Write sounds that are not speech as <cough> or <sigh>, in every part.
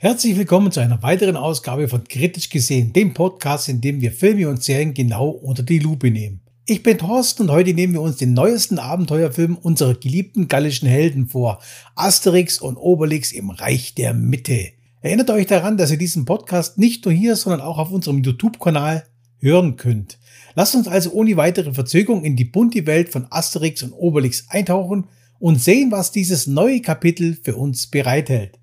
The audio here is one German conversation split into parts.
Herzlich willkommen zu einer weiteren Ausgabe von Kritisch gesehen, dem Podcast, in dem wir Filme und Serien genau unter die Lupe nehmen. Ich bin Thorsten und heute nehmen wir uns den neuesten Abenteuerfilm unserer geliebten gallischen Helden vor, Asterix und Obelix im Reich der Mitte. Erinnert euch daran, dass ihr diesen Podcast nicht nur hier, sondern auch auf unserem YouTube-Kanal hören könnt. Lasst uns also ohne weitere Verzögerung in die bunte Welt von Asterix und Obelix eintauchen und sehen, was dieses neue Kapitel für uns bereithält.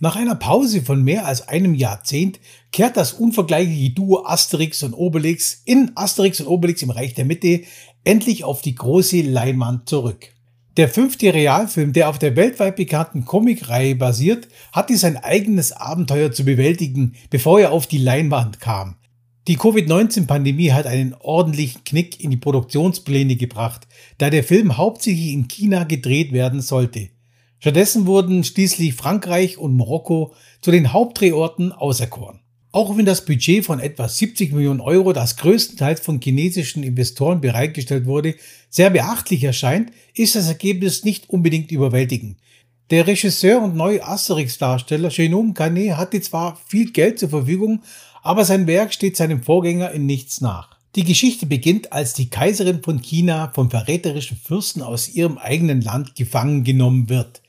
Nach einer Pause von mehr als einem Jahrzehnt kehrt das unvergleichliche Duo Asterix und Obelix in Asterix und Obelix im Reich der Mitte endlich auf die große Leinwand zurück. Der fünfte Realfilm, der auf der weltweit bekannten Comicreihe basiert, hatte sein eigenes Abenteuer zu bewältigen, bevor er auf die Leinwand kam. Die Covid-19-Pandemie hat einen ordentlichen Knick in die Produktionspläne gebracht, da der Film hauptsächlich in China gedreht werden sollte. Stattdessen wurden schließlich Frankreich und Marokko zu den Hauptdrehorten auserkoren. Auch wenn das Budget von etwa 70 Millionen Euro, das größtenteils von chinesischen Investoren bereitgestellt wurde, sehr beachtlich erscheint, ist das Ergebnis nicht unbedingt überwältigend. Der Regisseur und neue Asterix-Darsteller Genome Canet hatte zwar viel Geld zur Verfügung, aber sein Werk steht seinem Vorgänger in nichts nach. Die Geschichte beginnt, als die Kaiserin von China vom verräterischen Fürsten aus ihrem eigenen Land gefangen genommen wird.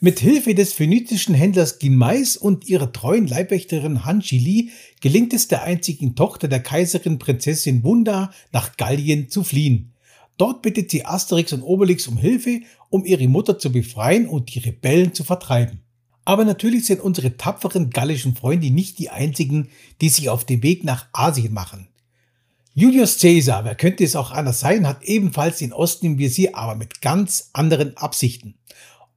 Mit Hilfe des phönizischen Händlers Ginmais und ihrer treuen Leibwächterin Han Li gelingt es der einzigen Tochter der Kaiserin Prinzessin Wunda nach Gallien zu fliehen. Dort bittet sie Asterix und Obelix um Hilfe, um ihre Mutter zu befreien und die Rebellen zu vertreiben. Aber natürlich sind unsere tapferen gallischen Freunde nicht die einzigen, die sich auf den Weg nach Asien machen. Julius Caesar, wer könnte es auch anders sein, hat ebenfalls den Osten im Visier, aber mit ganz anderen Absichten.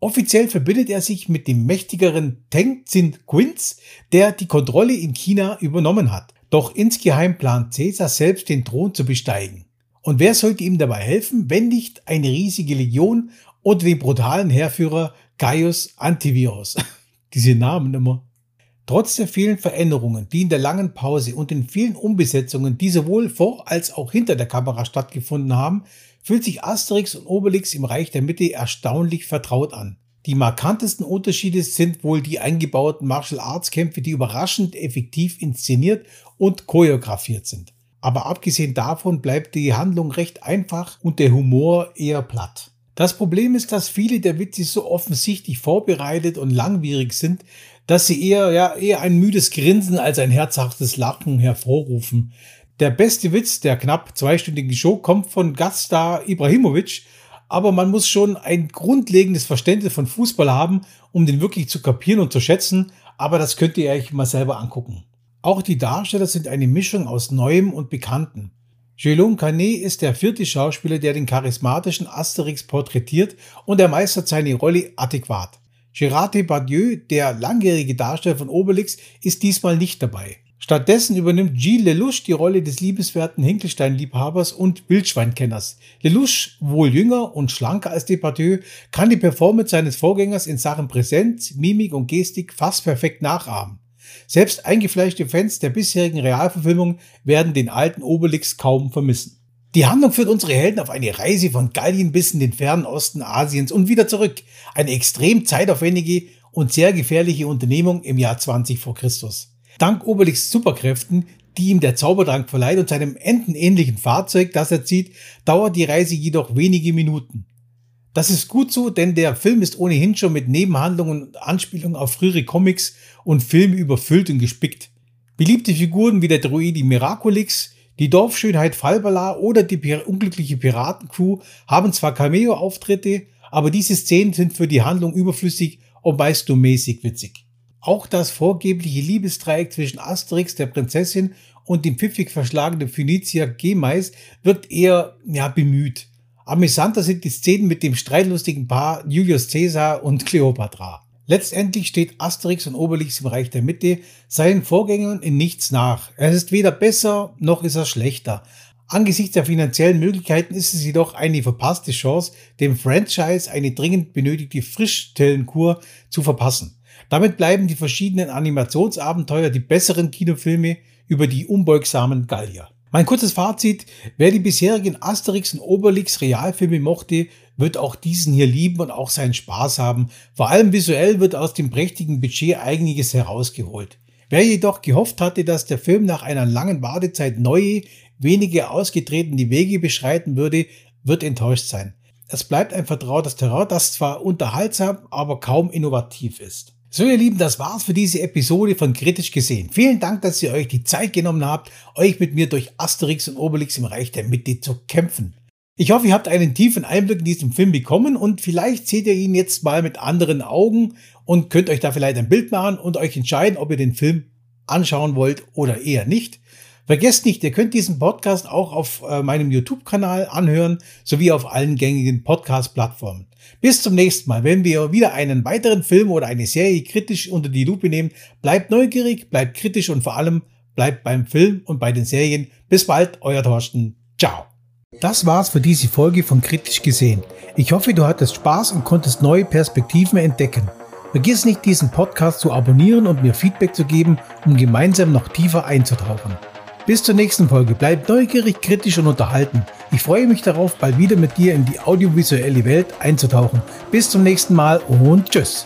Offiziell verbindet er sich mit dem mächtigeren Teng Zin Quinz, der die Kontrolle in China übernommen hat. Doch insgeheim plant Caesar selbst den Thron zu besteigen. Und wer sollte ihm dabei helfen, wenn nicht eine riesige Legion unter dem brutalen Heerführer Gaius Antivirus? <laughs> Diese Namen immer. Trotz der vielen Veränderungen, die in der langen Pause und den vielen Umbesetzungen, die sowohl vor als auch hinter der Kamera stattgefunden haben, fühlt sich Asterix und Obelix im Reich der Mitte erstaunlich vertraut an. Die markantesten Unterschiede sind wohl die eingebauten Martial Arts Kämpfe, die überraschend effektiv inszeniert und choreografiert sind. Aber abgesehen davon bleibt die Handlung recht einfach und der Humor eher platt. Das Problem ist, dass viele der Witze so offensichtlich vorbereitet und langwierig sind, dass sie eher, ja, eher ein müdes Grinsen als ein herzhaftes Lachen hervorrufen. Der beste Witz der knapp zweistündigen Show kommt von Gaststar Ibrahimovic, aber man muss schon ein grundlegendes Verständnis von Fußball haben, um den wirklich zu kapieren und zu schätzen, aber das könnt ihr euch mal selber angucken. Auch die Darsteller sind eine Mischung aus Neuem und Bekannten. Jérôme Canet ist der vierte Schauspieler, der den charismatischen Asterix porträtiert und er meistert seine Rolle adäquat. Gérard Depardieu, der langjährige Darsteller von Obelix, ist diesmal nicht dabei. Stattdessen übernimmt Gilles Lelouch die Rolle des liebenswerten Hinkelstein-Liebhabers und Wildschweinkenners. Lelouch, wohl jünger und schlanker als Depardieu, kann die Performance seines Vorgängers in Sachen Präsenz, Mimik und Gestik fast perfekt nachahmen. Selbst eingefleischte Fans der bisherigen Realverfilmung werden den alten Obelix kaum vermissen. Die Handlung führt unsere Helden auf eine Reise von Gallien bis in den fernen Osten Asiens und wieder zurück. Eine extrem zeitaufwendige und sehr gefährliche Unternehmung im Jahr 20 vor Christus. Dank Obelix Superkräften, die ihm der Zaubertrank verleiht und seinem entenähnlichen Fahrzeug, das er zieht, dauert die Reise jedoch wenige Minuten. Das ist gut so, denn der Film ist ohnehin schon mit Nebenhandlungen und Anspielungen auf frühere Comics und Filme überfüllt und gespickt. Beliebte Figuren wie der Druidi Miraculix, die Dorfschönheit Falbala oder die unglückliche Piratencrew haben zwar Cameo-Auftritte, aber diese Szenen sind für die Handlung überflüssig und meist nur mäßig witzig. Auch das vorgebliche Liebesdreieck zwischen Asterix, der Prinzessin, und dem pfiffig verschlagenen Phönizier Gemais wird eher ja, bemüht. Amüsanter sind die Szenen mit dem streitlustigen Paar Julius Caesar und Cleopatra. Letztendlich steht Asterix und Obelix im Reich der Mitte seinen Vorgängern in nichts nach. Er ist weder besser noch ist er schlechter. Angesichts der finanziellen Möglichkeiten ist es jedoch eine verpasste Chance, dem Franchise eine dringend benötigte Frischstellenkur zu verpassen. Damit bleiben die verschiedenen Animationsabenteuer die besseren Kinofilme über die unbeugsamen Gallier. Mein kurzes Fazit, wer die bisherigen Asterix und Obelix Realfilme mochte, wird auch diesen hier lieben und auch seinen Spaß haben. Vor allem visuell wird aus dem prächtigen Budget einiges herausgeholt. Wer jedoch gehofft hatte, dass der Film nach einer langen Wartezeit neue, wenige ausgetretene Wege beschreiten würde, wird enttäuscht sein. Es bleibt ein vertrautes Terrain, das zwar unterhaltsam, aber kaum innovativ ist. So ihr Lieben, das war's für diese Episode von Kritisch gesehen. Vielen Dank, dass ihr euch die Zeit genommen habt, euch mit mir durch Asterix und Obelix im Reich der Mitte zu kämpfen. Ich hoffe, ihr habt einen tiefen Einblick in diesen Film bekommen und vielleicht seht ihr ihn jetzt mal mit anderen Augen und könnt euch da vielleicht ein Bild machen und euch entscheiden, ob ihr den Film anschauen wollt oder eher nicht. Vergesst nicht, ihr könnt diesen Podcast auch auf äh, meinem YouTube-Kanal anhören, sowie auf allen gängigen Podcast-Plattformen. Bis zum nächsten Mal, wenn wir wieder einen weiteren Film oder eine Serie kritisch unter die Lupe nehmen. Bleibt neugierig, bleibt kritisch und vor allem bleibt beim Film und bei den Serien. Bis bald, euer Thorsten. Ciao. Das war's für diese Folge von Kritisch gesehen. Ich hoffe, du hattest Spaß und konntest neue Perspektiven entdecken. Vergiss nicht, diesen Podcast zu abonnieren und mir Feedback zu geben, um gemeinsam noch tiefer einzutauchen. Bis zur nächsten Folge. Bleib neugierig, kritisch und unterhalten. Ich freue mich darauf, bald wieder mit dir in die audiovisuelle Welt einzutauchen. Bis zum nächsten Mal und tschüss.